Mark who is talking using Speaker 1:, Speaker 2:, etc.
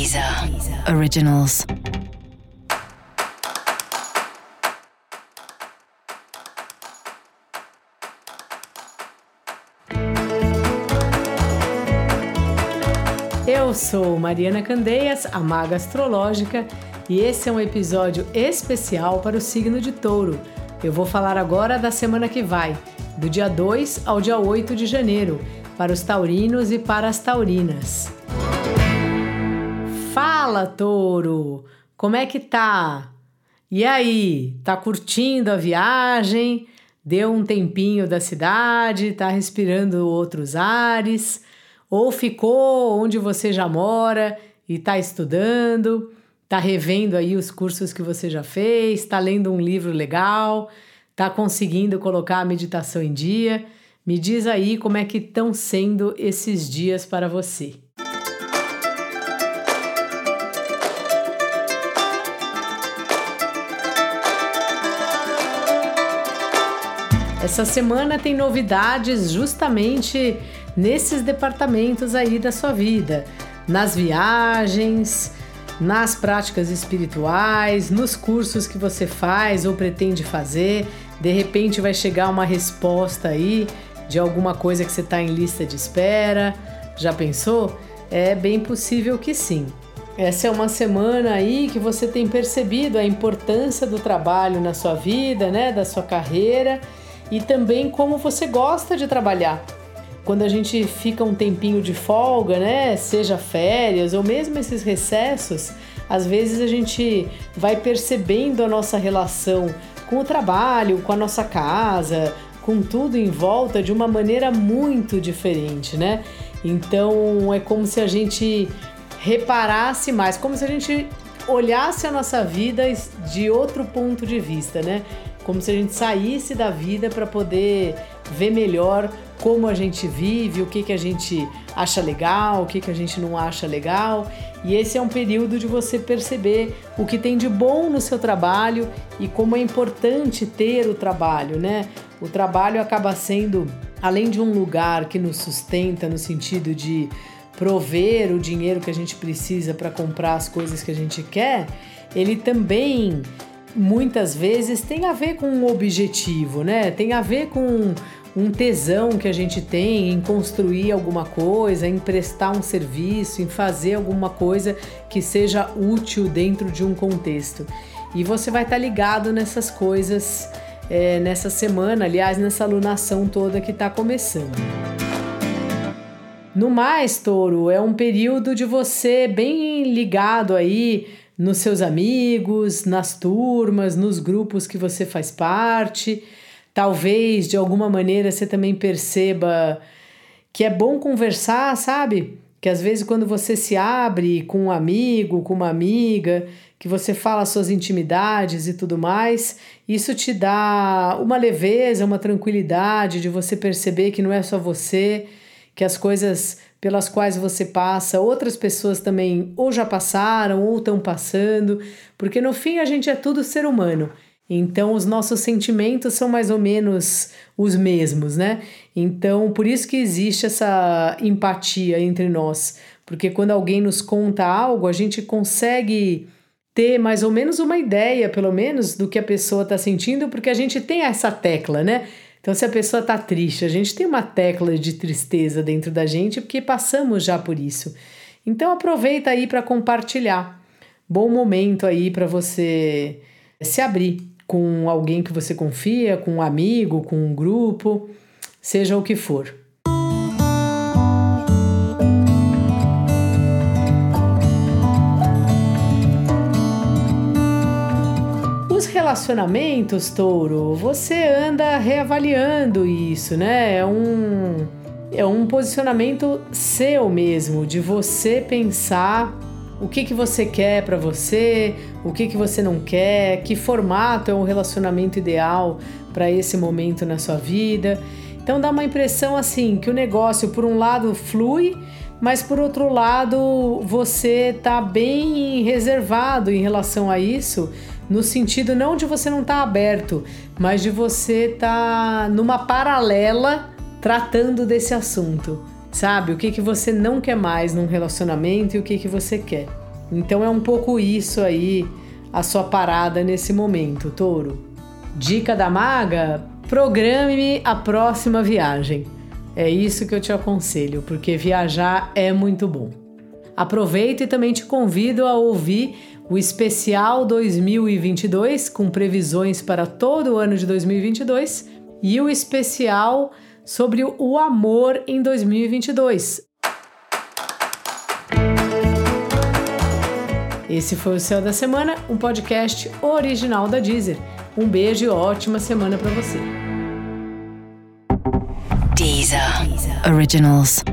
Speaker 1: Deezer Originals.
Speaker 2: Eu sou Mariana Candeias, a Maga Astrológica, e esse é um episódio especial para o signo de Touro. Eu vou falar agora da semana que vai, do dia 2 ao dia 8 de janeiro, para os taurinos e para as taurinas. Fala, touro! Como é que tá? E aí, tá curtindo a viagem? Deu um tempinho da cidade, tá respirando outros ares? Ou ficou onde você já mora e tá estudando? Tá revendo aí os cursos que você já fez? Tá lendo um livro legal? Tá conseguindo colocar a meditação em dia? Me diz aí como é que estão sendo esses dias para você. Essa semana tem novidades justamente nesses departamentos aí da sua vida, nas viagens, nas práticas espirituais, nos cursos que você faz ou pretende fazer. De repente vai chegar uma resposta aí de alguma coisa que você está em lista de espera. Já pensou? É bem possível que sim. Essa é uma semana aí que você tem percebido a importância do trabalho na sua vida, né, da sua carreira e também como você gosta de trabalhar. Quando a gente fica um tempinho de folga, né, seja férias ou mesmo esses recessos, às vezes a gente vai percebendo a nossa relação com o trabalho, com a nossa casa, com tudo em volta de uma maneira muito diferente, né? Então é como se a gente reparasse mais, como se a gente olhasse a nossa vida de outro ponto de vista, né? Como se a gente saísse da vida para poder ver melhor como a gente vive, o que, que a gente acha legal, o que, que a gente não acha legal. E esse é um período de você perceber o que tem de bom no seu trabalho e como é importante ter o trabalho, né? O trabalho acaba sendo, além de um lugar que nos sustenta no sentido de prover o dinheiro que a gente precisa para comprar as coisas que a gente quer, ele também muitas vezes tem a ver com um objetivo, né? Tem a ver com um tesão que a gente tem em construir alguma coisa, em prestar um serviço, em fazer alguma coisa que seja útil dentro de um contexto. E você vai estar ligado nessas coisas é, nessa semana, aliás, nessa alunação toda que está começando. No mais, touro, é um período de você bem ligado aí nos seus amigos, nas turmas, nos grupos que você faz parte. Talvez de alguma maneira você também perceba que é bom conversar, sabe? Que às vezes quando você se abre com um amigo, com uma amiga, que você fala suas intimidades e tudo mais, isso te dá uma leveza, uma tranquilidade de você perceber que não é só você, que as coisas pelas quais você passa, outras pessoas também ou já passaram ou estão passando, porque no fim a gente é tudo ser humano. Então os nossos sentimentos são mais ou menos os mesmos, né? Então por isso que existe essa empatia entre nós, porque quando alguém nos conta algo, a gente consegue ter mais ou menos uma ideia, pelo menos, do que a pessoa está sentindo, porque a gente tem essa tecla, né? Então, se a pessoa está triste, a gente tem uma tecla de tristeza dentro da gente porque passamos já por isso. Então, aproveita aí para compartilhar. Bom momento aí para você se abrir com alguém que você confia, com um amigo, com um grupo, seja o que for. Relacionamentos, touro, você anda reavaliando isso, né? É um, é um posicionamento seu mesmo, de você pensar o que, que você quer para você, o que, que você não quer, que formato é um relacionamento ideal para esse momento na sua vida. Então dá uma impressão assim que o negócio, por um lado, flui, mas por outro lado, você tá bem reservado em relação a isso, no sentido não de você não estar tá aberto, mas de você estar tá numa paralela tratando desse assunto. Sabe? O que, que você não quer mais num relacionamento e o que, que você quer. Então é um pouco isso aí a sua parada nesse momento, touro. Dica da maga: programe-me a próxima viagem. É isso que eu te aconselho, porque viajar é muito bom. Aproveito e também te convido a ouvir o especial 2022 com previsões para todo o ano de 2022 e o especial sobre o amor em 2022. Esse foi o Céu da Semana, um podcast original da Deezer. Um beijo e ótima semana para você.
Speaker 1: Deezer. Deezer. Originals.